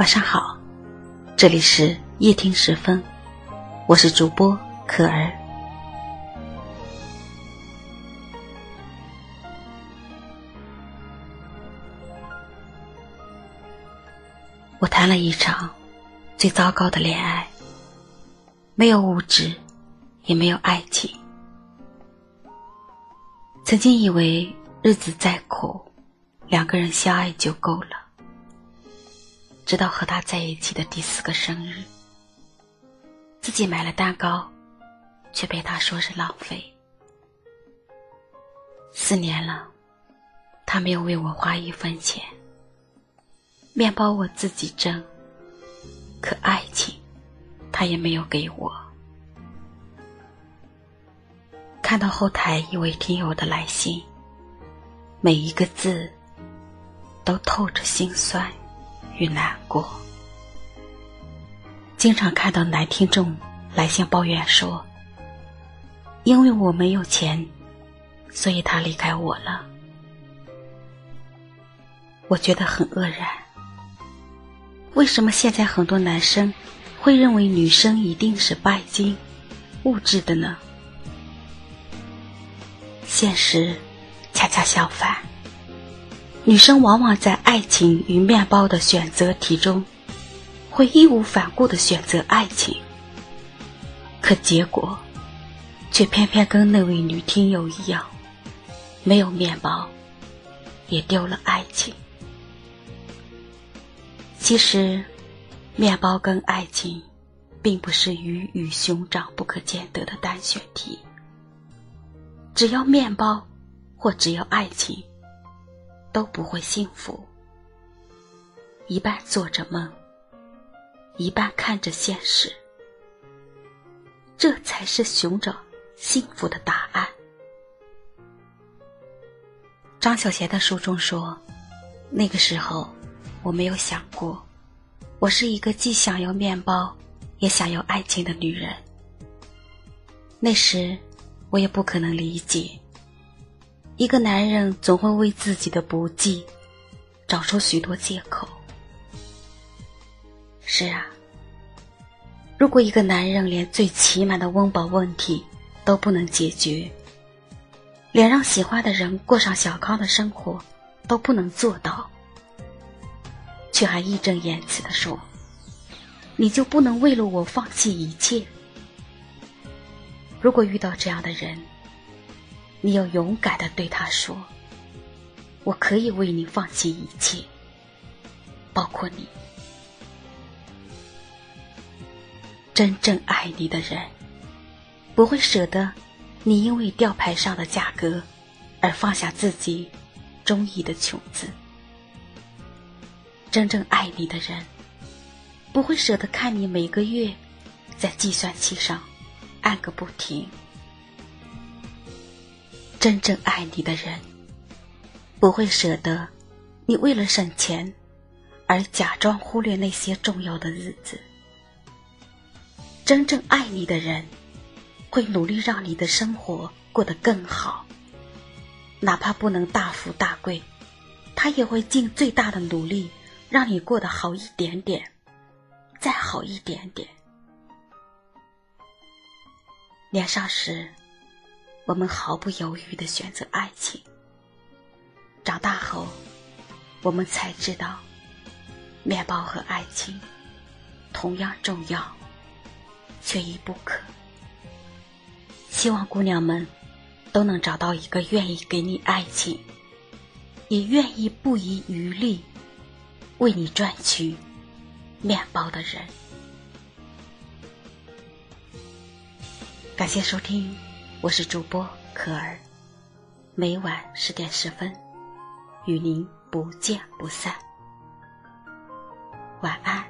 晚上好，这里是夜听时分，我是主播可儿。我谈了一场最糟糕的恋爱，没有物质，也没有爱情。曾经以为日子再苦，两个人相爱就够了。直到和他在一起的第四个生日，自己买了蛋糕，却被他说是浪费。四年了，他没有为我花一分钱。面包我自己蒸，可爱情，他也没有给我。看到后台一位听友的来信，每一个字都透着心酸。与难过，经常看到男听众来信抱怨说：“因为我没有钱，所以他离开我了。”我觉得很愕然。为什么现在很多男生会认为女生一定是拜金、物质的呢？现实恰恰相反。女生往往在爱情与面包的选择题中，会义无反顾的选择爱情，可结果，却偏偏跟那位女听友一样，没有面包，也丢了爱情。其实，面包跟爱情，并不是鱼与熊掌不可兼得的单选题。只要面包，或只要爱情。都不会幸福，一半做着梦，一半看着现实，这才是寻找幸福的答案。张小娴的书中说：“那个时候，我没有想过，我是一个既想要面包，也想要爱情的女人。那时，我也不可能理解。”一个男人总会为自己的不济找出许多借口。是啊，如果一个男人连最起码的温饱问题都不能解决，连让喜欢的人过上小康的生活都不能做到，却还义正言辞的说：“你就不能为了我放弃一切？”如果遇到这样的人，你要勇敢的对他说：“我可以为你放弃一切，包括你。真正爱你的人，不会舍得你因为吊牌上的价格而放下自己中意的裙子。真正爱你的人，不会舍得看你每个月在计算器上按个不停。”真正爱你的人，不会舍得你为了省钱而假装忽略那些重要的日子。真正爱你的人，会努力让你的生活过得更好，哪怕不能大富大贵，他也会尽最大的努力让你过得好一点点，再好一点点。年少时。我们毫不犹豫的选择爱情。长大后，我们才知道，面包和爱情同样重要，缺一不可。希望姑娘们都能找到一个愿意给你爱情，也愿意不遗余力为你赚取面包的人。感谢收听。我是主播可儿，每晚十点十分，与您不见不散。晚安。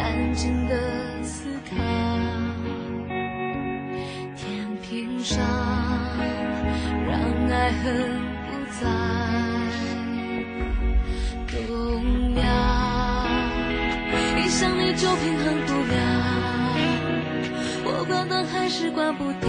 安静的思考，天平上让爱恨不再动摇。一想你就平衡不了，我关灯还是关不掉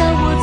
得太深的海底，我。